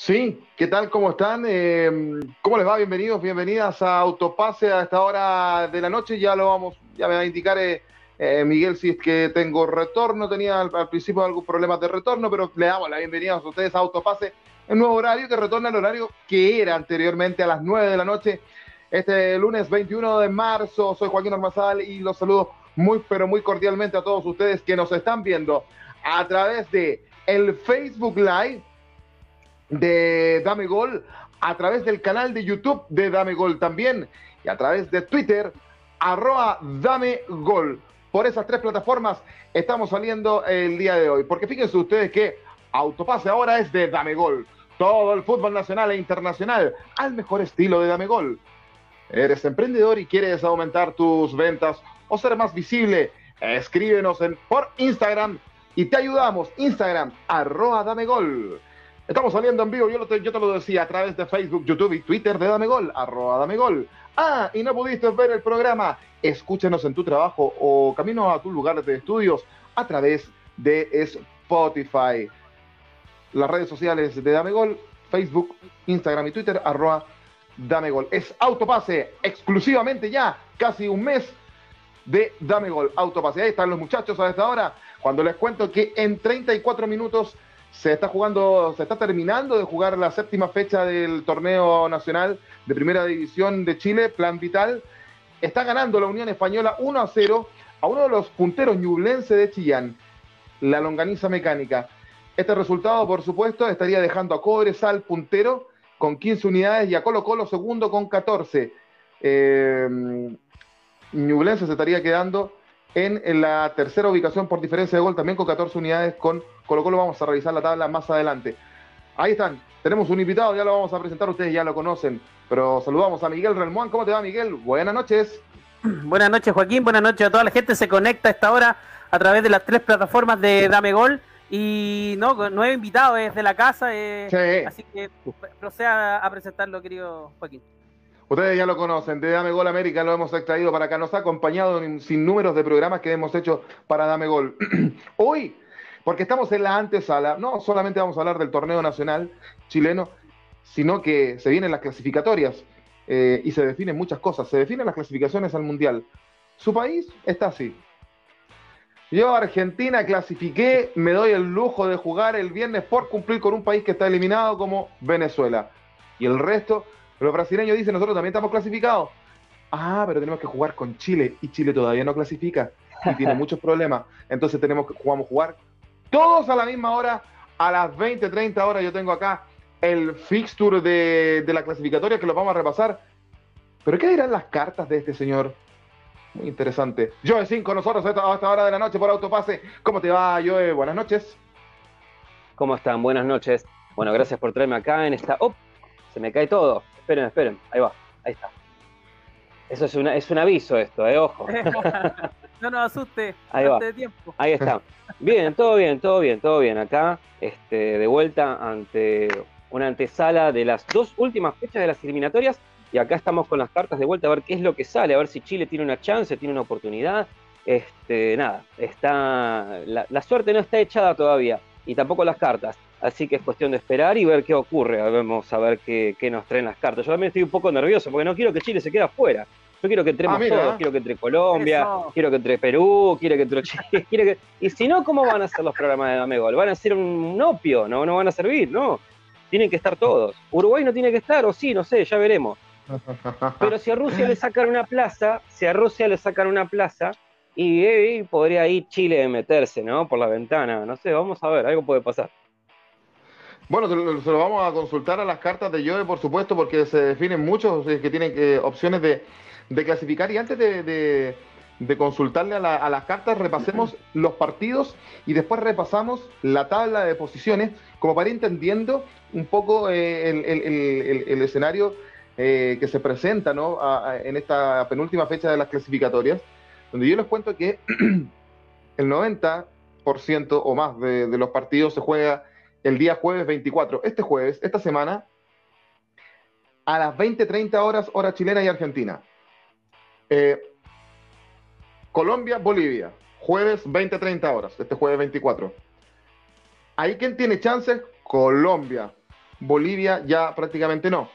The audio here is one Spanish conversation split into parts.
Sí, ¿qué tal? ¿Cómo están? Eh, ¿Cómo les va? Bienvenidos, bienvenidas a Autopase a esta hora de la noche. Ya lo vamos, ya me va a indicar eh, eh, Miguel si es que tengo retorno. Tenía al, principio algún problema de retorno, pero le damos la bienvenida a ustedes a Autopase, el nuevo horario que retorna al horario que era anteriormente a las 9 de la noche. Este lunes 21 de marzo, soy Joaquín Ormazal y los saludo muy, pero muy cordialmente a todos ustedes que nos están viendo a través de el Facebook Live de Dame Gol, a través del canal de YouTube de Dame Gol también y a través de Twitter, arroba Dame Gol. Por esas tres plataformas estamos saliendo el día de hoy. Porque fíjense ustedes que Autopase ahora es de Dame Gol. Todo el fútbol nacional e internacional al mejor estilo de Dame Gol. ¿Eres emprendedor y quieres aumentar tus ventas o ser más visible? Escríbenos en, por Instagram y te ayudamos. Instagram, arroba Dame Gol. Estamos saliendo en vivo, yo, te, lo decía, a través de Facebook, YouTube y Twitter de Dame Gol, arroba Dame Gol. Ah, y no pudiste ver el programa, escúchanos en tu trabajo o camino a tu lugar de estudios a través de Spotify. Las redes sociales de Dame Gol, Facebook, Instagram y Twitter, arroba Dame Gol. Es Autopase, exclusivamente ya, casi un mes de Dame Gol. Autopase, ahí están los muchachos a esta hora, cuando les cuento que en 34 minutos se está jugando, se está terminando de jugar la séptima fecha del torneo nacional de primera división de Chile, Plan Vital. Está ganando la Unión Española 1 a 0 a uno de los punteros ñublense de Chillán, la longaniza mecánica. Este resultado, por supuesto, estaría dejando a Cobresal puntero con 15 unidades y a Colo Colo segundo con 14. Eh, Ñublense se estaría quedando en, la tercera ubicación por diferencia de gol, también con 14 unidades con Colo Colo. Vamos a revisar la tabla más adelante. Ahí están, tenemos un invitado, ya lo vamos a presentar, ustedes ya lo conocen, pero saludamos a Miguel Relmuán. ¿Cómo te va, Miguel? Buenas noches. Buenas noches, Joaquín. Buenas noches a toda la gente. Se conecta a esta hora a través de las tres plataformas de Dame Gol. Y no, he invitado, es de la casa. Eh, así que proceda a presentarlo, querido Joaquín. Ustedes ya lo conocen, de Dame Gol América lo hemos extraído para acá. Nos ha acompañado en sin números de programas que hemos hecho para Dame Gol. Hoy, porque estamos en la antesala, no solamente vamos a hablar del torneo nacional chileno, sino que se vienen las clasificatorias eh, y se definen muchas cosas. Se definen las clasificaciones al Mundial. Su país está así. Yo, Argentina, clasifiqué, me doy el lujo de jugar el viernes por cumplir con un país que está eliminado como Venezuela. Y el resto los brasileños dicen, nosotros también estamos clasificados. Ah, pero tenemos que jugar con Chile y Chile todavía no clasifica y tiene muchos problemas. Entonces tenemos que jugamos jugar todos a la misma hora, a las 20, 30 horas. Yo tengo acá el fixture de, de la clasificatoria que lo vamos a repasar. Pero ¿qué dirán las cartas de este señor? Muy interesante. Joe Sin con nosotros a esta, hora de la noche por Autopase. ¿Cómo te va, Joe? Buenas noches. ¿Cómo están? Buenas noches. Bueno, gracias por traerme acá en esta... ¡Oh! Se me cae todo esperen, esperen. Ahí va, ahí está. Eso es, una, es un aviso esto, eh, ojo. no nos asuste. Ahí va. Ahí está. Bien, todo bien, todo bien, todo bien. Acá, este, de vuelta ante una antesala de las dos últimas fechas de las eliminatorias. Y acá estamos con las cartas de vuelta a ver qué es lo que sale, a ver si Chile tiene una chance, tiene una oportunidad. Este, nada, está. La, la suerte no está echada todavía. Y tampoco las cartas. Así que es cuestión de esperar y ver qué ocurre. Vamos a ver qué, nos traen las cartas. Yo también estoy un poco nervioso porque no quiero que Chile se quede afuera. Yo quiero que entremos ah, todos. Quiero que entre Colombia, quiero que entre Perú, quiero que entre Chile. Quiero que... Y si no, ¿cómo van a ser los programas de Dame Gol? ¿Van a ser un opio? ¿No? ¿No van a servir? No. Tienen que estar todos. Uruguay no tiene que estar, o sí, no sé, ya veremos. Pero si a Rusia le sacan una plaza, si a Rusia le sacan una plaza, y, y podría ir Chile meterse, ¿no? Por la ventana. No sé, vamos a ver, algo puede pasar. Bueno, se lo, vamos a consultar a las cartas de Joe, por supuesto, porque se definen muchos que tienen eh, opciones de, clasificar. Y antes de, consultarle a, las cartas, repasemos los partidos y después repasamos la tabla de posiciones, como para ir entendiendo un poco eh, el, escenario eh, que se presenta ¿no? en esta penúltima fecha de las clasificatorias, donde yo les cuento que el 90% o más de los partidos se juega el día jueves 24. Este jueves, esta semana, a las 20.30 horas, hora chilena y argentina. Eh, Colombia, Bolivia, jueves 20.30 horas, este jueves 24. Ahí quien tiene chances, Colombia. Bolivia ya prácticamente no.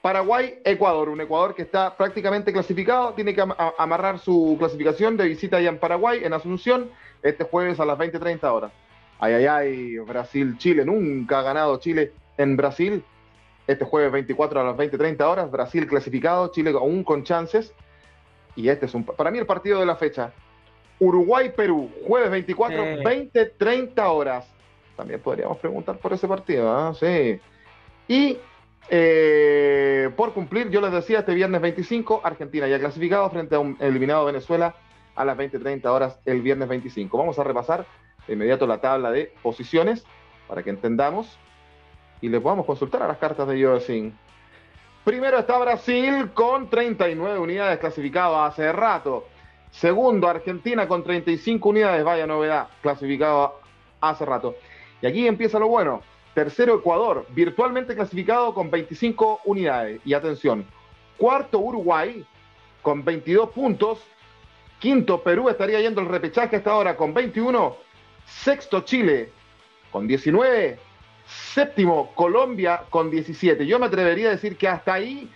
Paraguay, Ecuador, un Ecuador que está prácticamente clasificado, tiene que amarrar su clasificación de visita allá en Paraguay, en Asunción, este jueves a las 20.30 horas. Ay, ay, ay, Brasil, Chile, nunca ha ganado Chile en Brasil. Este jueves 24 a las 20.30 horas, Brasil clasificado, Chile aún con chances. Y este es un, para mí el partido de la fecha. Uruguay-Perú, jueves 24, 20.30 horas. También podríamos preguntar por ese partido, ¿ah? Sí. Y eh, por cumplir, yo les decía, este viernes 25, Argentina ya clasificado frente a un eliminado Venezuela a las 20.30 horas el viernes 25. Vamos a repasar de inmediato la tabla de posiciones para que entendamos y les podamos consultar a las cartas de Yosin. Primero está Brasil con 39 unidades clasificado hace rato. Segundo, Argentina con 35 unidades, vaya novedad, clasificado hace rato. Y aquí empieza lo bueno. Tercero, Ecuador, virtualmente clasificado con 25 unidades. Y atención, cuarto, Uruguay, con 22 puntos. Quinto, Perú estaría yendo el repechaje hasta ahora con 21. Sexto, Chile, con 19. Séptimo, Colombia, con 17. Yo me atrevería a decir que hasta ahí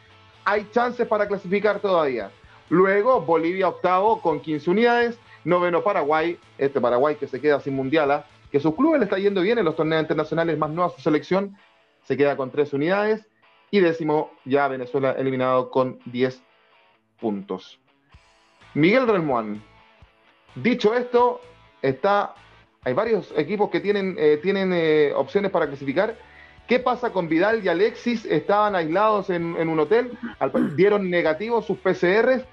hay chances para clasificar todavía. Luego, Bolivia octavo con 15 unidades. Noveno, Paraguay. Este Paraguay que se queda sin mundial. ¿ah? que su club le está yendo bien en los torneos internacionales, más no a su selección, se queda con tres unidades. Y décimo, ya Venezuela eliminado con 10 puntos. Miguel Relmuán. Dicho esto, está, hay varios equipos que tienen, eh, tienen eh, opciones para clasificar. ¿Qué pasa con Vidal y Alexis? Estaban aislados en, un hotel, dieron negativos sus PCRs.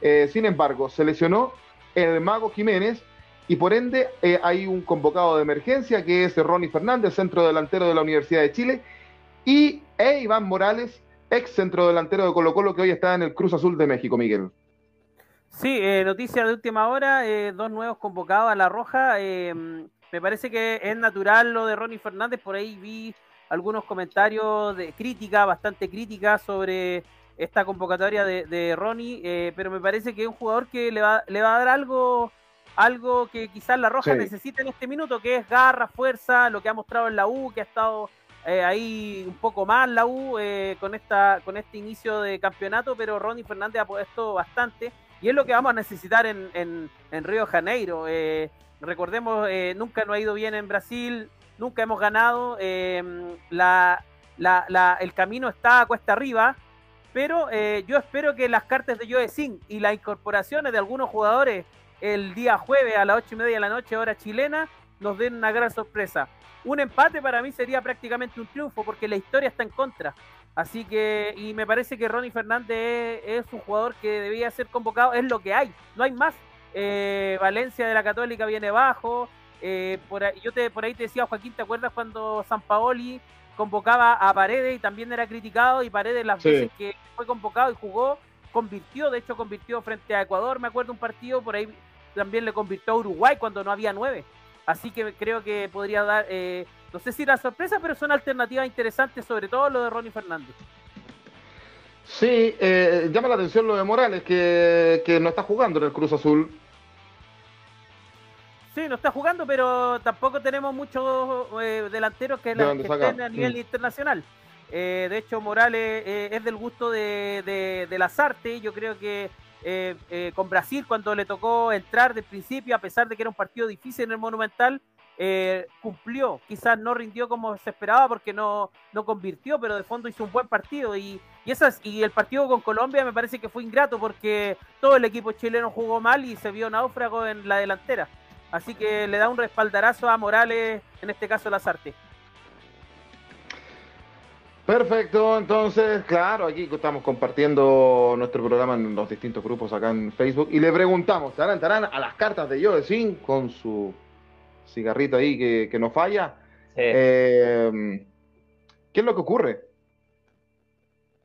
Eh, sin embargo, se lesionó el Mago Jiménez, y por ende hay un convocado de emergencia que es Ronnie Fernández, centro delantero de la Universidad de Chile, y e Iván Morales, ex centro delantero de Colo Colo, que hoy está en el Cruz Azul de México, Miguel. Sí, eh, noticia de última hora, eh, dos nuevos convocados a La Roja. me parece que es natural lo de Ronnie Fernández, por ahí vi algunos comentarios de crítica, bastante crítica sobre esta convocatoria de, Ronnie, pero me parece que es un jugador que le va, le va a dar algo algo que quizás la Roja necesita en este minuto, que es garra, fuerza, lo que ha mostrado en la U, que ha estado eh, ahí un poco más la U eh, con, esta, con este inicio de campeonato, pero Ronnie Fernández ha puesto bastante y es lo que vamos a necesitar en, en, Río de Janeiro. Eh, recordemos, nunca nos ha ido bien en Brasil, nunca hemos ganado, la, el camino está a cuesta arriba. Pero yo espero que las cartas de Joe Singh y las incorporaciones de algunos jugadores el día jueves a las ocho y media de la noche, hora chilena, nos den una gran sorpresa. Un empate para mí sería prácticamente un triunfo porque la historia está en contra. Así que, y me parece que Ronnie Fernández es, un jugador que debía ser convocado, es lo que hay, no hay más. Eh, Valencia de la Católica viene bajo. Eh, por ahí, yo te, por ahí te decía, Joaquín, ¿te acuerdas cuando San Paoli convocaba a Paredes y también era criticado? Y Paredes, las veces que fue convocado y jugó, convirtió, de hecho convirtió frente a Ecuador, me acuerdo un partido, por ahí también le convirtió a Uruguay cuando no había nueve. Así que creo que podría dar, eh, no sé si la sorpresa, pero son alternativas interesantes, sobre todo lo de Ronnie Fernández. Sí, eh, llama la atención lo de Morales, que, no está jugando en el Cruz Azul. Sí, no está jugando, pero tampoco tenemos muchos eh, delanteros que, estén a nivel mm. internacional. Eh, de hecho, Morales es del gusto de, de, de las artes. Yo creo que eh, con Brasil, cuando le tocó entrar de principio, a pesar de que era un partido difícil en el Monumental, cumplió. Quizás no rindió como se esperaba porque no, no convirtió, pero de fondo hizo un buen partido. Y, y, y el partido con Colombia me parece que fue ingrato porque todo el equipo chileno jugó mal y se vio náufrago en la delantera. Así que le da un respaldarazo a Morales, en este caso las artes. Perfecto, entonces, claro, aquí estamos compartiendo nuestro programa en los distintos grupos acá en Facebook y le preguntamos, ¿estarán, estarán a las cartas de Yo Sin con su cigarrito ahí que, no falla? Eh, ¿Qué es lo que ocurre?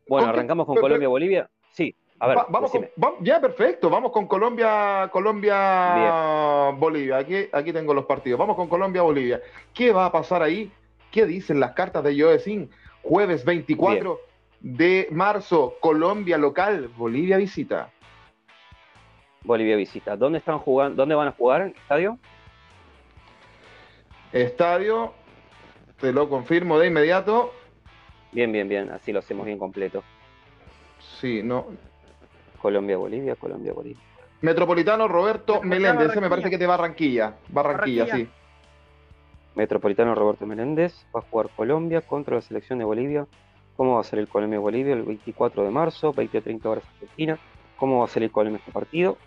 Bueno, arrancamos con Colombia-Bolivia. Sí, a ver. vamos ya, perfecto, vamos con Colombia, Colombia-Bolivia. Aquí, aquí tengo los partidos. Vamos con Colombia-Bolivia. ¿Qué va a pasar ahí? ¿Qué dicen las cartas de Yo Sin? Jueves 24 de marzo, Colombia local, Bolivia visita. Bolivia visita. ¿Dónde están jugando? ¿Dónde van a jugar? ¿Estadio? Estadio Te lo confirmo de inmediato. Bien, bien, bien. Así lo hacemos bien completo. Sí, no. Colombia, Bolivia, Colombia, Bolivia. Metropolitano Roberto Meléndez, ese me parece que es de Barranquilla. Barranquilla, sí. Metropolitano Roberto Meléndez va a jugar Colombia contra la selección de Bolivia. ¿Cómo va a ser el Colombia-Bolivia el 24 de marzo, 20 30 horas Argentina? ¿Cómo va a salir Colombia este partido?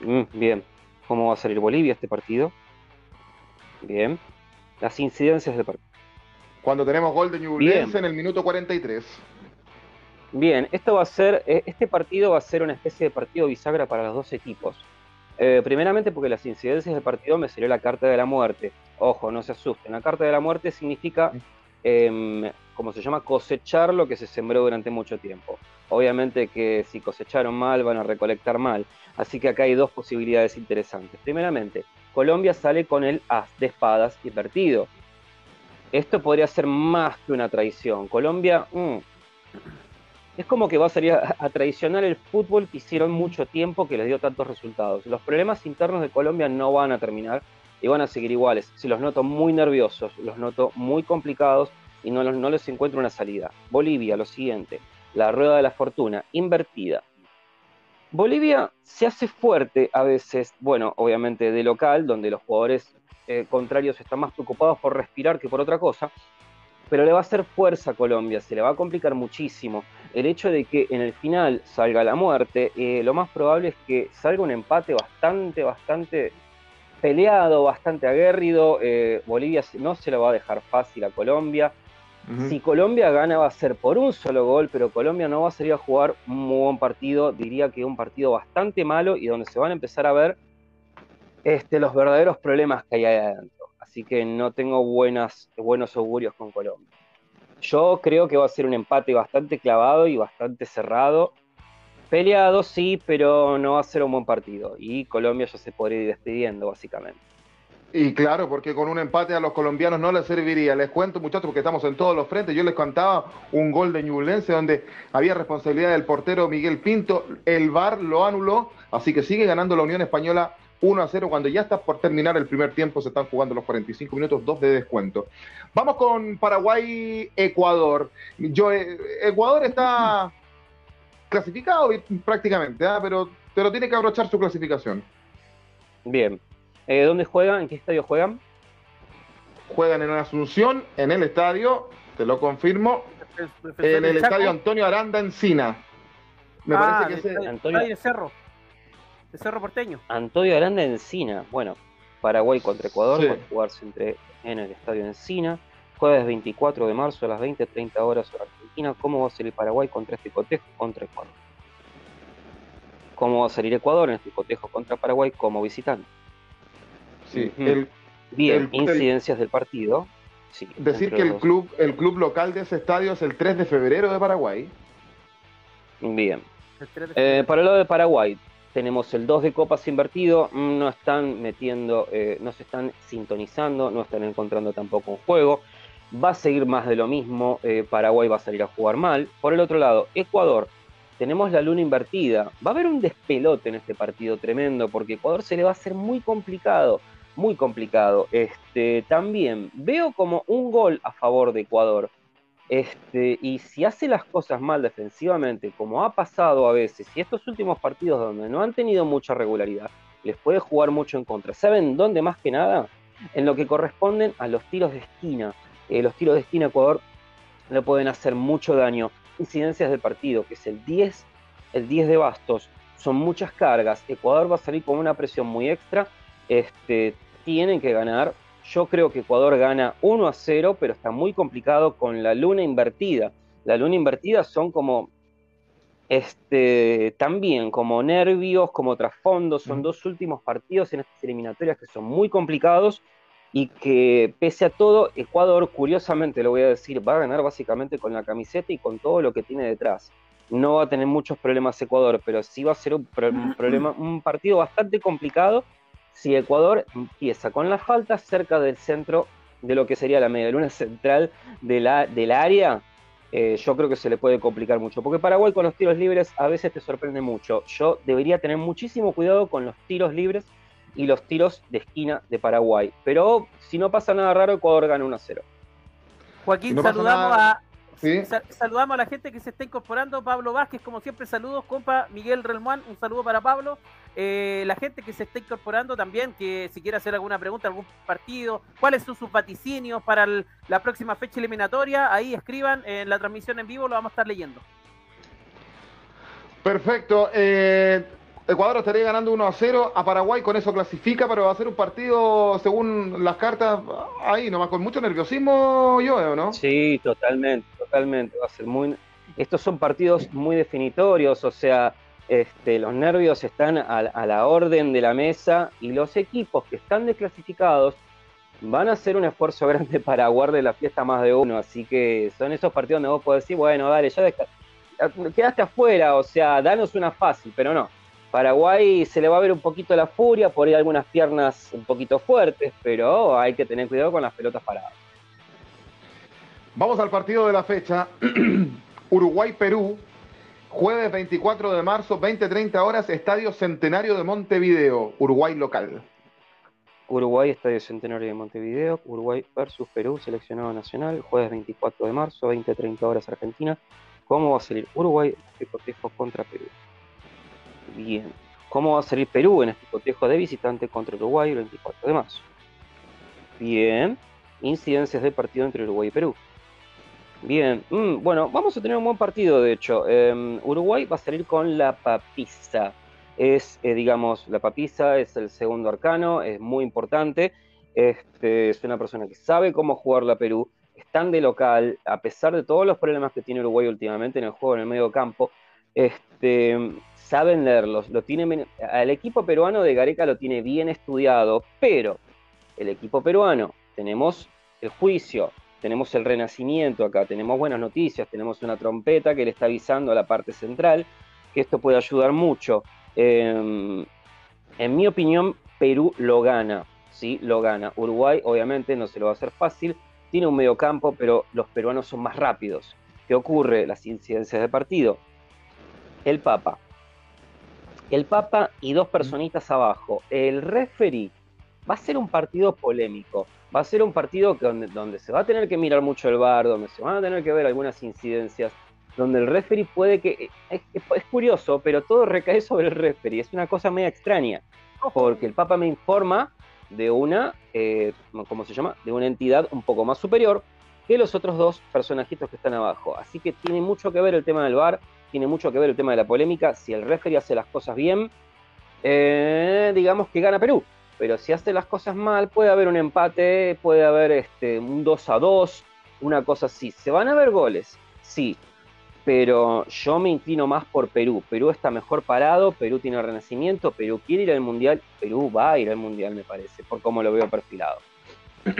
Mm, bien. ¿Cómo va a salir Bolivia este partido? Bien. Las incidencias del partido. Cuando tenemos gol de Ñublense en el minuto 43. Bien, esto va a ser, eh, este partido va a ser una especie de partido bisagra para los dos equipos. Eh, primeramente porque las incidencias del partido me salió la carta de la muerte. Ojo, no se asusten. La carta de la muerte significa, eh, como se llama, cosechar lo que se sembró durante mucho tiempo. Obviamente que si cosecharon mal van a recolectar mal. Así que acá hay dos posibilidades interesantes. Primeramente, Colombia sale con el as de espadas invertido. Esto podría ser más que una traición. Colombia, mm, es como que va a salir a, traicionar el fútbol que hicieron mucho tiempo que les dio tantos resultados. Los problemas internos de Colombia no van a terminar y van a seguir iguales. Si los noto muy nerviosos, los noto muy complicados y no, les encuentro una salida. Bolivia, lo siguiente, la rueda de la fortuna, invertida. Bolivia se hace fuerte a veces, bueno, obviamente de local, donde los jugadores eh, contrarios están más preocupados por respirar que por otra cosa, pero le va a hacer fuerza a Colombia, se le va a complicar muchísimo. El hecho de que en el final salga la muerte, eh, lo más probable es que salga un empate bastante, bastante peleado, bastante aguerrido. Eh, Bolivia no se lo va a dejar fácil a Colombia. Si Colombia gana va a ser por un solo gol, pero Colombia no va a salir a jugar un muy buen partido, diría que un partido bastante malo y donde se van a empezar a ver este, los verdaderos problemas que hay ahí adentro así que no tengo buenas, buenos augurios con Colombia. Yo creo que va a ser un empate bastante clavado y bastante cerrado. Peleado, sí, pero no va a ser un buen partido. Y Colombia ya se podría ir despidiendo, básicamente. Y claro, porque con un empate a los colombianos no les serviría. Les cuento, muchachos, porque estamos en todos los frentes. Yo les contaba un gol de Ñublense donde había responsabilidad del portero Miguel Pinto. El VAR lo anuló, así que sigue ganando la Unión Española 1 a 0 cuando ya está por terminar el primer tiempo, se están jugando los 45 minutos, dos de descuento. Vamos con Paraguay-Ecuador. Eh, Ecuador está clasificado prácticamente, ¿ah? pero, pero tiene que abrochar su clasificación. Bien. Eh, ¿Dónde juegan? ¿En qué estadio juegan? Juegan en Asunción, en el estadio, te lo confirmo, en el estadio Antonio Aranda Encina. Me parece que es Antonio Cerro. Cerro Porteño. Antonio Aranda Encina. Bueno, Paraguay contra Ecuador va a jugarse entre, en el Estadio Encina. Jueves 24 de marzo a las 20.30 horas hora Argentina. ¿Cómo va a salir Paraguay contra este cotejo contra Ecuador? ¿Cómo va a salir Ecuador en este cotejo contra Paraguay como visitante? Sí, Bien, incidencias del partido. Sí, decir que el club, el club local de ese estadio es el 3 de febrero de Paraguay. Bien. Eh, para lo de Paraguay, tenemos el 2 de copas invertido, mm, no están metiendo, eh, no se están sintonizando, no están encontrando tampoco un juego. Va a seguir más de lo mismo, eh, Paraguay va a salir a jugar mal. Por el otro lado, Ecuador, tenemos la luna invertida. Va a haber un despelote en este partido tremendo, porque Ecuador se le va a hacer muy complicado, muy complicado. Este, también veo como un gol a favor de Ecuador. Este, y si hace las cosas mal defensivamente, como ha pasado a veces, y estos últimos partidos donde no han tenido mucha regularidad, les puede jugar mucho en contra. ¿Saben dónde más que nada? En lo que corresponden a los tiros de esquina. Eh, los tiros de esquina Ecuador le pueden hacer mucho daño. Incidencias del partido, que es el 10, el 10 de bastos, son muchas cargas. Ecuador va a salir con una presión muy extra. Este, tienen que ganar yo creo que Ecuador gana 1 a 0, pero está muy complicado con la luna invertida. La luna invertida son como este, también como nervios, como trasfondos, son dos últimos partidos en estas eliminatorias que son muy complicados y que pese a todo, Ecuador, curiosamente lo voy a decir, va a ganar básicamente con la camiseta y con todo lo que tiene detrás. No va a tener muchos problemas Ecuador, pero sí va a ser un, problema, un partido bastante complicado si Ecuador empieza con la falta cerca del centro de lo que sería la media luna central de la, del área, eh, yo creo que se le puede complicar mucho. Porque Paraguay con los tiros libres a veces te sorprende mucho. Yo debería tener muchísimo cuidado con los tiros libres y los tiros de esquina de Paraguay. Pero si no pasa nada raro, Ecuador gana 1 0. Joaquín, saludamos a saludamos a la gente que se está incorporando. Pablo Vázquez, como siempre, saludos, compa. Miguel Relmuán, un saludo para Pablo. Eh, la gente que se está incorporando también, que si quiere hacer alguna pregunta, algún partido, cuáles son sus vaticinios para la próxima fecha eliminatoria, ahí escriban en la transmisión en vivo, lo vamos a estar leyendo. Perfecto. Eh, Ecuador estaría ganando 1 a 0 a Paraguay, con eso clasifica, pero va a ser un partido, según las cartas, ahí nomás, con mucho nerviosismo, yo, ¿no? Sí, totalmente, totalmente. Va a ser muy. Estos son partidos muy definitorios, o sea, este, los nervios están a, la orden de la mesa y los equipos que están desclasificados van a hacer un esfuerzo grande para guardar la fiesta más de uno. Así que son esos partidos donde vos podés decir, bueno, dale, ya quedaste afuera, o sea, danos una fácil, pero no Paraguay se le va a ver un poquito la furia, por ahí algunas piernas un poquito fuertes, pero hay que tener cuidado con las pelotas paradas. Vamos al partido de la fecha. Uruguay-Perú, jueves 24 de marzo, 20-30 horas, Estadio Centenario de Montevideo, Uruguay local. Uruguay, Estadio Centenario de Montevideo, Uruguay versus Perú, seleccionado nacional, jueves 24 de marzo, 20-30 horas, Argentina. ¿Cómo va a salir Uruguay de cotejo contra Perú? Bien. ¿Cómo va a salir Perú en este cotejo de visitante contra Uruguay el 24 de marzo? Bien. Incidencias de partido entre Uruguay y Perú. Bien, mm, bueno, vamos a tener un buen partido, de hecho. Em, Uruguay va a salir con la papisa. Es, eh, digamos, la papisa es el segundo arcano, es muy importante. Este, es una persona que sabe cómo jugar la Perú. Están de local, a pesar de todos los problemas que tiene Uruguay últimamente en el juego en el medio campo. Este, saben leerlos, lo tienen, el equipo peruano de Gareca lo tiene bien estudiado, pero el equipo peruano, tenemos el juicio, tenemos el renacimiento acá, tenemos buenas noticias, tenemos una trompeta que le está avisando a la parte central, que esto puede ayudar mucho. Em, en mi opinión, Perú lo gana, ¿sí? Lo gana. Uruguay, obviamente, no se lo va a hacer fácil, tiene un medio campo, pero los peruanos son más rápidos. ¿Qué ocurre? Las incidencias de partido. El Papa, el Papa y dos personitas abajo. El referee va a ser un partido polémico. Va a ser un partido donde, se va a tener que mirar mucho el bar, donde se van a tener que ver algunas incidencias, donde el referee puede que... Es, curioso, pero todo recae sobre el referee. Es una cosa media extraña, porque el Papa me informa de una, eh, ¿cómo se llama? De una entidad un poco más superior que los otros dos personajitos que están abajo. Así que tiene mucho que ver el tema del bar tiene mucho que ver el tema de la polémica. Si el referee hace las cosas bien, eh, digamos que gana Perú. Pero si hace las cosas mal, puede haber un empate, puede haber este, un 2 a 2, una cosa así. ¿Se van a ver goles? Sí. Pero yo me inclino más por Perú. Perú está mejor parado, Perú tiene renacimiento, Perú quiere ir al Mundial, Perú va a ir al Mundial, me parece, por cómo lo veo perfilado.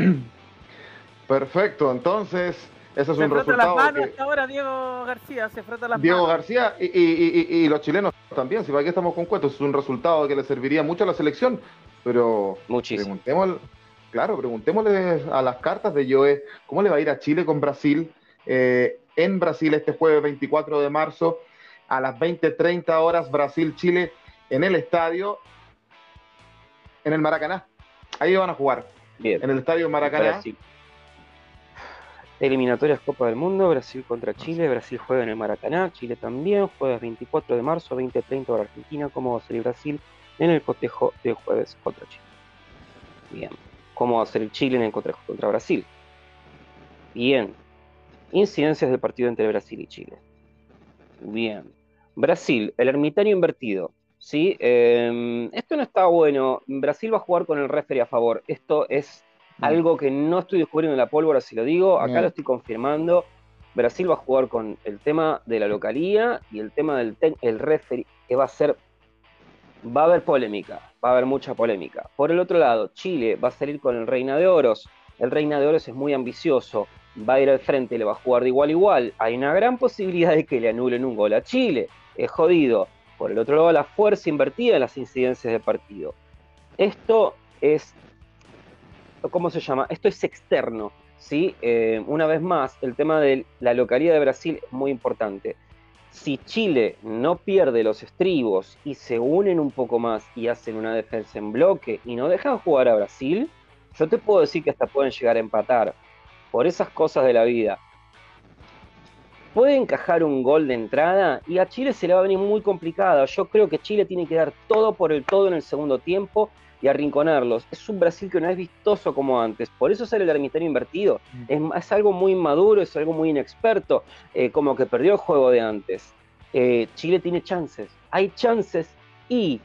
Perfecto, entonces ese es un resultado. Las manos ahora Diego García, se frota las Diego García y, los chilenos también, si para qué estamos con cuentos, es un resultado que le serviría mucho a la selección, pero Muchísimo. preguntémosle, claro, preguntémosle a las cartas de Joe, ¿cómo le va a ir a Chile con Brasil? Eh, en Brasil este jueves 24 de marzo a las 20:30 horas Brasil-Chile en el estadio, en el Maracaná. Ahí van a jugar. Bien. En el estadio Maracaná. Eliminatorias Copa del Mundo, Brasil contra Chile, Brasil juega en el Maracaná, Chile también, jueves 24 de marzo, 20.30 hora Argentina, ¿cómo va a salir Brasil en el cotejo de jueves contra Chile? Bien, ¿cómo va a ser Chile en el cotejo contra Brasil? Bien, incidencias del partido entre Brasil y Chile. Bien, Brasil, el ermitaño invertido, ¿sí? Em, esto no está bueno, Brasil va a jugar con el referee a favor, esto es algo que no estoy descubriendo en la pólvora, si lo digo, acá lo estoy confirmando. Brasil va a jugar con el tema de la localía y el tema del el referee, que va a ser, va a haber polémica, va a haber mucha polémica. Por el otro lado, Chile va a salir con el Reina de Oros. El Reina de Oros es muy ambicioso, va a ir al frente, le va a jugar de igual a igual. Hay una gran posibilidad de que le anulen un gol a Chile. Es jodido. Por el otro lado, la fuerza invertida en las incidencias de partido. Esto es ¿cómo se llama? Esto es externo, ¿sí? Eh, una vez más, el tema de la localidad de Brasil es muy importante. Si Chile no pierde los estribos y se unen un poco más y hacen una defensa en bloque y no dejan jugar a Brasil, yo te puedo decir que hasta pueden llegar a empatar. por esas cosas de la vida, puede encajar un gol de entrada y a Chile se le va a venir muy complicada. Yo creo que Chile tiene que dar todo por el todo en el segundo tiempo y arrinconarlos. Es un Brasil que no es vistoso como antes, por eso sale el ermitaño invertido. Mm. Es, algo muy inmaduro, es algo muy inexperto, eh, como que perdió el juego de antes. Eh, Chile tiene chances, hay chances y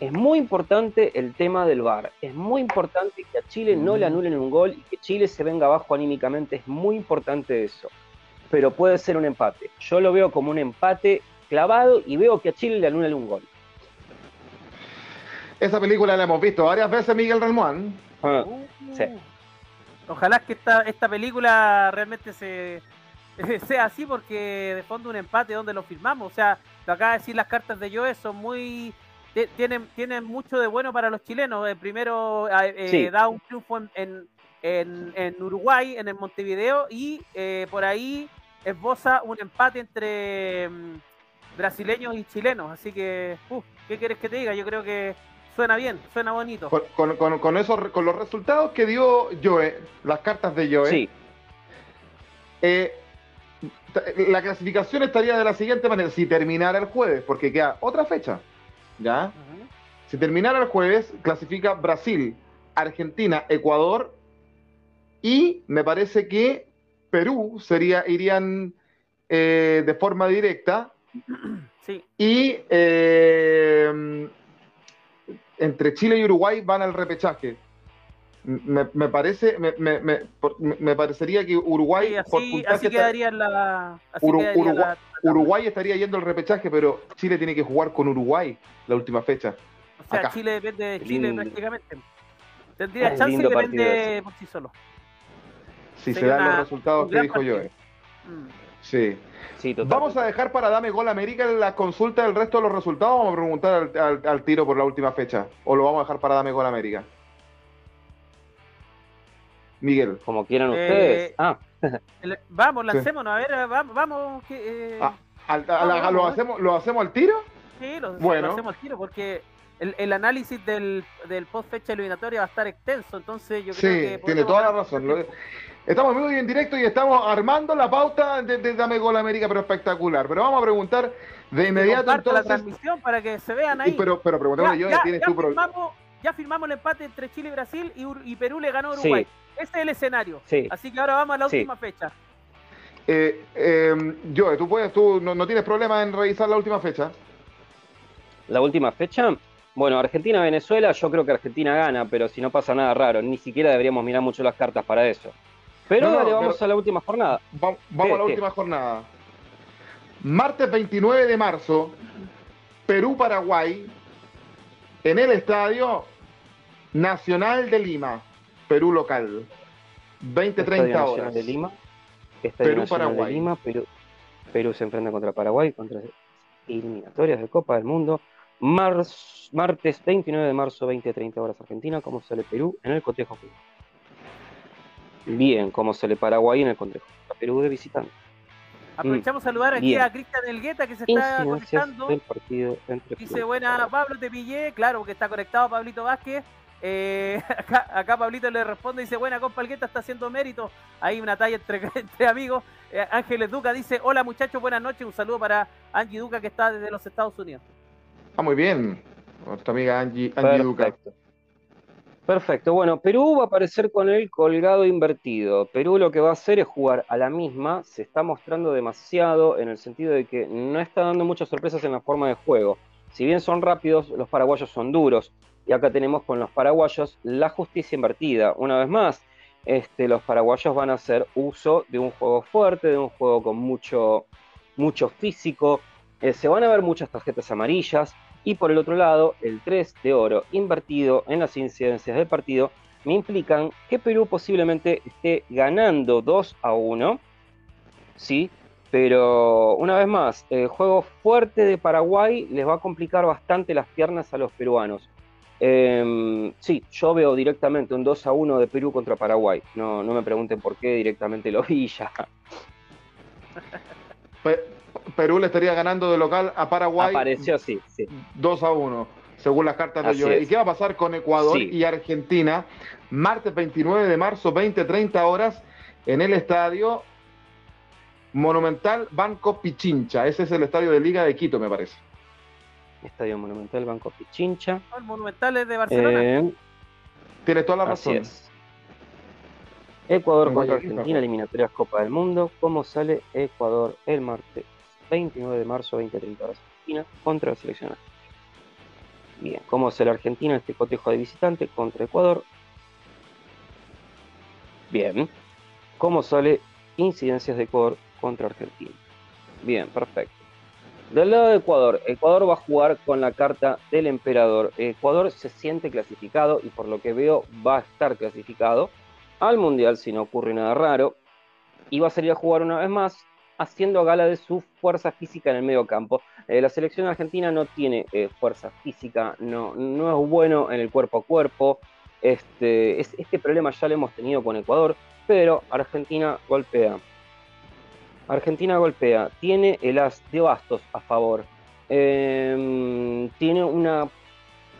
es muy importante el tema del VAR. Es muy importante que a Chile no le mm. anulen un gol y que Chile se venga abajo anímicamente. Es muy importante eso. Pero puede ser un empate. Yo lo veo como un empate clavado y veo que a Chile le anulen un gol. Esa película la hemos visto varias veces, Miguel Ramón. Ah, sí. Ojalá que esta, esta película realmente se, sea así, porque de fondo un empate donde lo firmamos. O sea, lo acaba de decir las cartas de Joe, son muy. Tienen, tienen mucho de bueno para los chilenos. Eh, primero eh, da un triunfo en, en, en, Uruguay, en el Montevideo, y eh, por ahí esboza un empate entre mm, brasileños y chilenos. Así que, ¿qué quieres que te diga? Yo creo que Suena bien, suena bonito. Con, con, con, eso, con los resultados que dio Joe, las cartas de Joe, sí. Eh, la clasificación estaría de la siguiente manera, si terminara el jueves, porque queda otra fecha, ¿ya? Si terminara el jueves, clasifica Brasil, Argentina, Ecuador y me parece que Perú sería, irían eh, de forma directa. Sí. Y eh, entre Chile y Uruguay van al repechaje. Me, parece, me, me, parecería que Uruguay así, quedaría la, Uruguay, estaría yendo al repechaje, pero Chile tiene que jugar con Uruguay la última fecha. O sea, Chile depende de Chile prácticamente. Tendría chance que depende por sí solo. Si se dan los resultados que dijo yo. Mm. Sí. Vamos a dejar para Dame Gol América la consulta del resto de los resultados. Vamos a preguntar al, tiro por la última fecha. ¿O lo vamos a dejar para Dame Gol América? Miguel. Como quieran eh, ustedes. Ah. vamos, lancémonos. A ver, vamos. vamos eh, ah, ¿lo, hacemos, ¿Lo hacemos al tiro? Sí, lo, hacemos al tiro porque el, análisis del, del post fecha eliminatoria va a estar extenso. Entonces, yo creo que. Sí, tiene toda la razón. Estamos muy en directo y estamos armando la pauta de, Dame Gol América, pero espectacular. Pero vamos a preguntar de inmediato entonces. la transmisión para que se vean ahí. pero, pero preguntémosle yo, ya, tienes tu firmamos, ya firmamos el empate entre Chile y Brasil y, Perú le ganó a Uruguay. Ese es el escenario. Así que ahora vamos a la última fecha. Eh, eh, Joe, tú puedes, tú no, no tienes problema en revisar la última fecha. La última fecha, bueno, Argentina-Venezuela, yo creo que Argentina gana, pero si no pasa nada raro, ni siquiera deberíamos mirar mucho las cartas para eso. Pero dale, vamos a la última jornada. vamos a la última jornada. Martes 29 de marzo, Perú-Paraguay, en el estadio Nacional de Lima, Perú local. 20-30 horas. de Lima. Perú-Paraguay. Lima, Perú, Perú se enfrenta contra Paraguay, contra eliminatorias de Copa del Mundo. martes 29 de marzo, 20-30 horas Argentina. ¿Cómo sale Perú en el cotejo? Bien como se le Paraguay en el contexto a Perú de visitante. Aprovechamos a saludar aquí a Cristian Elgueta que se está conectando. Dice, buena, Pablo, te pillé. Claro, que está conectado Pablito Vázquez. Eh, acá, Pablito le responde, dice, buena compa Elgueta, está haciendo mérito. Ahí una talla entre, entre amigos. Eh, Ángeles Duca dice, hola muchachos, buenas noches. Un saludo para Angie Duca que está desde los Estados Unidos. Ah, muy bien. Nuestra amiga Angie, Angie Duca. Perfecto. Bueno, Perú va a aparecer con el colgado invertido. Perú lo que va a hacer es jugar a la misma. Se está mostrando demasiado en el sentido de que no está dando muchas sorpresas en la forma de juego. Si bien son rápidos, los paraguayos son duros. Y acá tenemos con los paraguayos la justicia invertida. Una vez más, este, los paraguayos van a hacer uso de un juego fuerte, de un juego con mucho, físico. Eh, se van a ver muchas tarjetas amarillas. Y por el otro lado, el 3 de oro invertido en las incidencias del partido me implican que Perú posiblemente esté ganando 2 a 1. Sí, pero una vez más, el juego fuerte de Paraguay les va a complicar bastante las piernas a los peruanos. Em, sí, yo veo directamente un 2 a 1 de Perú contra Paraguay. No, no me pregunten por qué, directamente lo vi ya. Perú le estaría ganando de local a Paraguay. Apareció, sí, sí. 2 a 1, según las cartas de Joe. ¿Y qué va a pasar con Ecuador y Argentina? Martes 29 de marzo, 20-30 horas, en el estadio Monumental Banco Pichincha. Ese es el estadio de Liga de Quito, me parece. Estadio Monumental Banco Pichincha. el Monumental es de Barcelona. Eh, Tienes toda la razón. Ecuador contra Argentina, eliminatorias Copa del Mundo. ¿Cómo sale Ecuador el martes 29 de marzo, 2030 horas Argentina, contra la selección Bien, ¿cómo sale Argentina este cotejo de visitante contra Ecuador? Bien. ¿Cómo sale incidencias de Ecuador contra Argentina? Bien, perfecto. Del lado de Ecuador, Ecuador va a jugar con la carta del emperador. Ecuador se siente clasificado y por lo que veo va a estar clasificado al Mundial si no ocurre nada raro. Y va a salir a jugar una vez más haciendo gala de su fuerza física en el medio campo. Eh, la selección argentina no tiene eh, fuerza física, no, es bueno en el cuerpo a cuerpo. Este, este problema ya lo hemos tenido con Ecuador, pero Argentina golpea Argentina golpea, tiene el as de bastos a favor, em, tiene, una,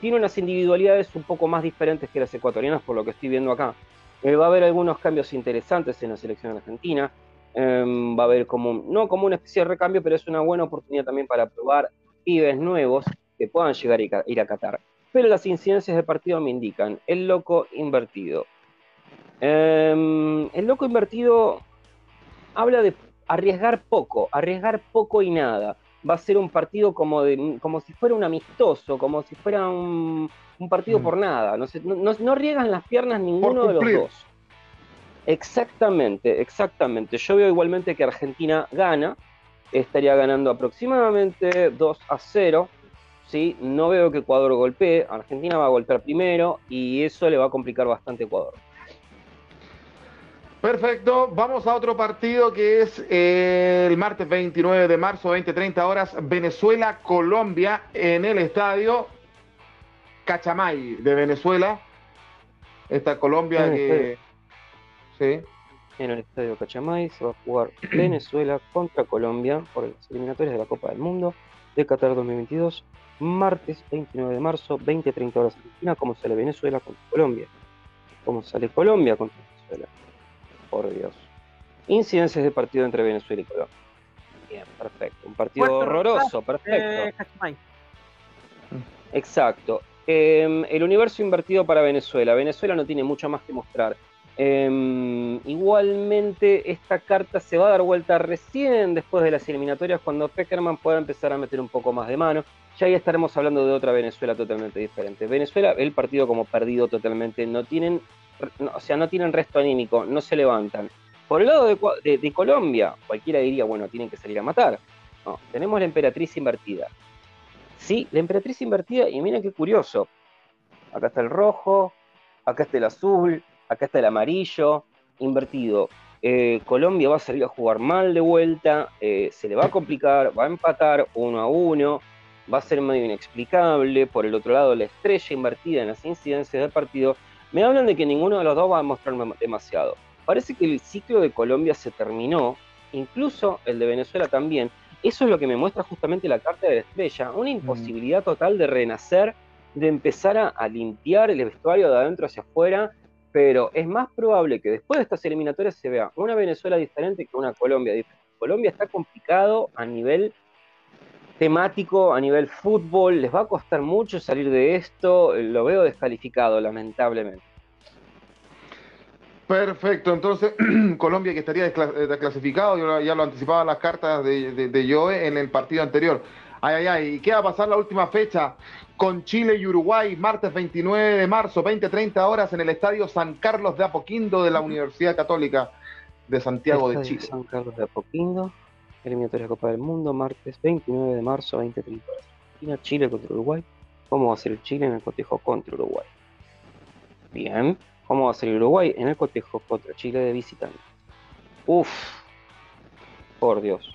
tiene unas individualidades un poco más diferentes que las ecuatorianas, por lo que estoy viendo acá. Eh, va a haber algunos cambios interesantes en la selección argentina. Em, va a haber como, no como una especie de recambio, pero es una buena oportunidad también para probar pibes nuevos que puedan llegar a ir a Qatar. Pero las incidencias del partido me indican el loco invertido. Em, el loco invertido habla de arriesgar poco, arriesgar poco y nada. Va a ser un partido como, de, como si fuera un amistoso, como si fuera un, partido mm. por nada. No, no, no, riegan las piernas ninguno de los dos. Exactamente, exactamente. Yo veo igualmente que Argentina gana, estaría ganando aproximadamente 2 a 0. ¿sí? No veo que Ecuador golpee, Argentina va a golpear primero y eso le va a complicar bastante a Ecuador. Perfecto, vamos a otro partido que es eh, el martes 29 de marzo, 20-30 horas, Venezuela-Colombia en el estadio Cachamay de Venezuela. Esta Colombia que... Sí. En el estadio Cachamay se va a jugar Venezuela contra Colombia por las eliminatorias de la Copa del Mundo de Qatar 2022, martes 29 de marzo, 20-30 horas Argentina, como sale Venezuela contra Colombia. ¿Cómo sale Colombia contra Venezuela? por Dios. Incidencias de partido entre Venezuela y Colombia. Bien, perfecto. Un partido horroroso, perfecto. Exacto. Em, el universo invertido para Venezuela. Venezuela no tiene mucho más que mostrar. Em, igualmente, esta carta se va a dar vuelta recién después de las eliminatorias, cuando Peckerman pueda empezar a meter un poco más de mano. Ya ahí estaremos hablando de otra Venezuela totalmente diferente. Venezuela, el partido como perdido totalmente. No tienen o sea, no tienen resto anímico, no se levantan. Por el lado de, Colombia, cualquiera diría, bueno, tienen que salir a matar. Tenemos la emperatriz invertida. Sí, la emperatriz invertida, y miren qué curioso. Acá está el rojo, acá está el azul, acá está el amarillo, invertido. Eh, Colombia va a salir a jugar mal de vuelta, eh, se le va a complicar, va a empatar uno a uno, va a ser medio inexplicable. Por el otro lado, la estrella invertida en las incidencias del partido me hablan de que ninguno de los dos va a mostrar demasiado. Parece que el ciclo de Colombia se terminó, incluso el de Venezuela también. Eso es lo que me muestra justamente la carta de la estrella, una imposibilidad total de renacer, de empezar a, limpiar el vestuario de adentro hacia afuera, pero es más probable que después de estas eliminatorias se vea una Venezuela diferente que una Colombia diferente. Colombia está complicado a nivel temático a nivel fútbol, les va a costar mucho salir de esto, lo veo descalificado lamentablemente. Perfecto, entonces Colombia que estaría eh, desclasificado, ya lo anticipaban las cartas de, Joe en el partido anterior. Ay, ay, ay, ¿y qué va a pasar la última fecha con Chile y Uruguay, martes 29 de marzo, 20-30 horas en el Estadio San Carlos de Apoquindo de la Universidad Católica de Santiago de Chile? San Carlos de Apoquindo, eliminatoria Copa del Mundo, martes 29 de marzo, 20.30 horas. Chile contra Uruguay. ¿Cómo va a ser Chile en el cotejo contra Uruguay? Bien. ¿Cómo va a ser Uruguay en el cotejo contra Chile de visitante? Uf. Por Dios.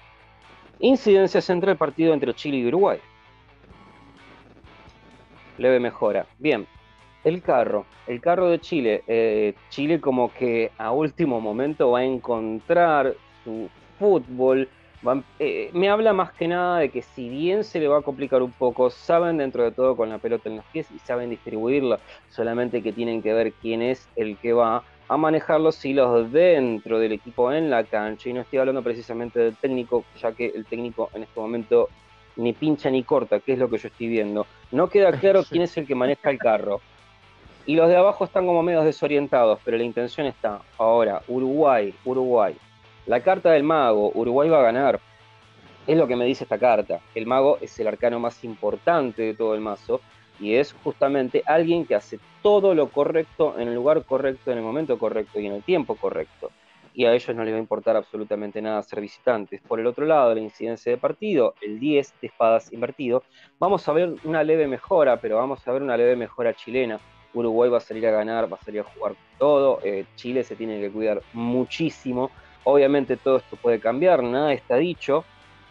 Incidencias entre el partido entre Chile y Uruguay. Leve mejora. Bien. El carro. El carro de Chile. Eh, Chile como que a último momento va a encontrar su fútbol eh, me habla más que nada de que si bien se le va a complicar un poco, saben dentro de todo con la pelota en los pies y saben distribuirla, solamente que tienen que ver quién es el que va a manejar los hilos dentro del equipo en la cancha. Y no estoy hablando precisamente del técnico, ya que el técnico en este momento ni pincha ni corta, que es lo que yo estoy viendo. No queda claro quién es el que maneja el carro. Y los de abajo están como medio desorientados, pero la intención está. Ahora, Uruguay, Uruguay. La carta del mago, Uruguay va a ganar. Es lo que me dice esta carta. El mago es el arcano más importante de todo el mazo y es justamente alguien que hace todo lo correcto en el lugar correcto, en el momento correcto y en el tiempo correcto. Y a ellos no les va a importar absolutamente nada ser visitantes. Por el otro lado, la incidencia de partido, el 10 de espadas invertido, vamos a ver una leve mejora, pero vamos a ver una leve mejora chilena. Uruguay va a salir a ganar, va a salir a jugar todo. Eh, Chile se tiene que cuidar muchísimo. Obviamente todo esto puede cambiar, nada está dicho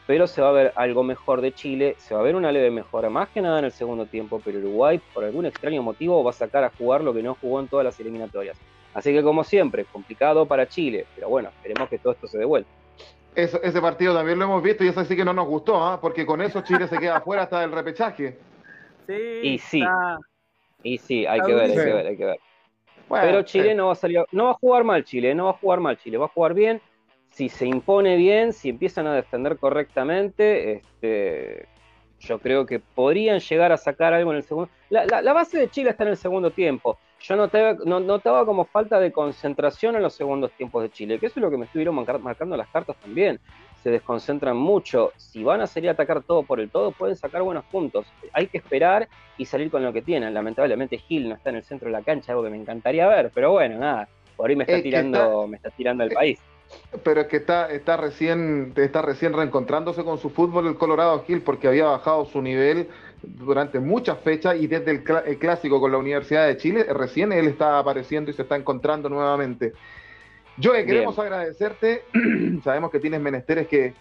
pero se va a ver algo mejor de Chile, se va a ver una leve mejora, más que nada en el segundo tiempo, pero Uruguay, por algún extraño motivo, va a sacar a jugar lo que no jugó en todas las eliminatorias. Así que, como siempre, complicado para Chile, pero bueno, esperemos que todo esto se devuelva. ese partido también lo hemos visto y eso sí que no nos gustó, ¿ah? porque con eso Chile se queda afuera hasta el repechaje. Sí, y sí, y sí, hay que ver, hay que ver, hay que ver. pero Chile no va a salir, no va a jugar mal Chile, no va a jugar mal Chile, va a jugar bien si se impone bien, si empiezan a defender correctamente, este, yo creo que podrían llegar a sacar algo en el segundo. La, base de Chile está en el segundo tiempo. Yo notaba, notaba como falta de concentración en los segundos tiempos de Chile, que eso es lo que me estuvieron marcando las cartas también. Se desconcentran mucho. Si van a salir a atacar todo por el todo, pueden sacar buenos puntos. Hay que esperar y salir con lo que tienen. Lamentablemente Gil no está en el centro de la cancha, algo que me encantaría ver, pero bueno, nada. Por ahí me está tirando, me está tirando el país. Pero es que está, está, recién, está recién reencontrándose con su fútbol el Colorado Gil porque había bajado su nivel durante muchas fechas y desde el, clásico con la Universidad de Chile, recién él está apareciendo y se está encontrando nuevamente. Yo queremos agradecerte, sabemos que tienes menesteres que,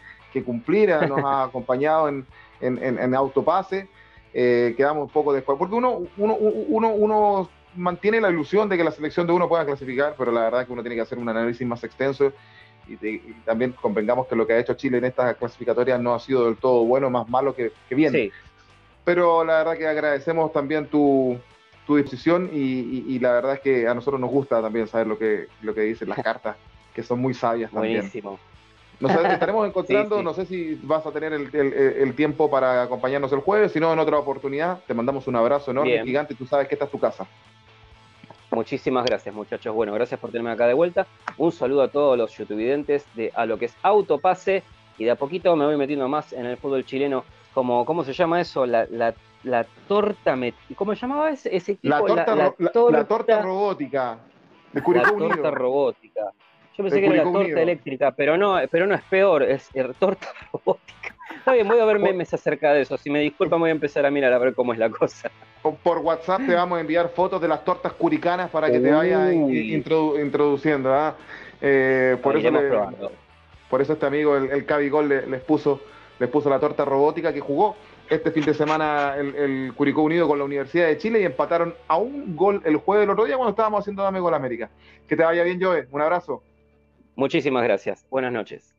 cumplir, nos ha acompañado en, en, autopase, eh, quedamos un poco después, porque uno, uno, uno, uno mantiene la ilusión de que la selección de uno pueda clasificar, pero la verdad es que uno tiene que hacer un análisis más extenso y, también convengamos que lo que ha hecho Chile en estas clasificatorias no ha sido del todo bueno, más malo que, bien. Pero la verdad que agradecemos también tu, tu decisión y, la verdad es que a nosotros nos gusta también saber lo que, lo que dicen las cartas, que son muy sabias también. Buenísimo. Nos estaremos encontrando, no sé si vas a tener el, tiempo para acompañarnos el jueves, si no en otra oportunidad, te mandamos un abrazo enorme, gigante, tú sabes que esta es tu casa. Muchísimas gracias, muchachos. Bueno, gracias por tenerme acá de vuelta. Un saludo a todos los youtubidentes de a lo que es Autopase. Y de a poquito me voy metiendo más en el fútbol chileno. Como, ¿Cómo se llama eso? La, la, la torta. ¿Cómo se llamaba ese, ese equipo? La torta, la, torta, robótica. De la torta robótica. Yo pensé que era la torta eléctrica, pero no, pero no es peor, es torta robótica. Está bien, voy a ver memes acerca de eso. Si me disculpan, voy a empezar a mirar a ver cómo es la cosa. Por WhatsApp te vamos a enviar fotos de las tortas curicanas para que te vayas introduciendo. ¿ah? Eh, por, eso por eso este amigo, el, el Cabigol, les, puso, les puso la torta robótica que jugó este fin de semana el, el, Curicó Unido con la Universidad de Chile y empataron a un gol el jueves del otro día cuando estábamos haciendo Dame Gol América. Que te vaya bien, Joe. Un abrazo. Muchísimas gracias. Buenas noches.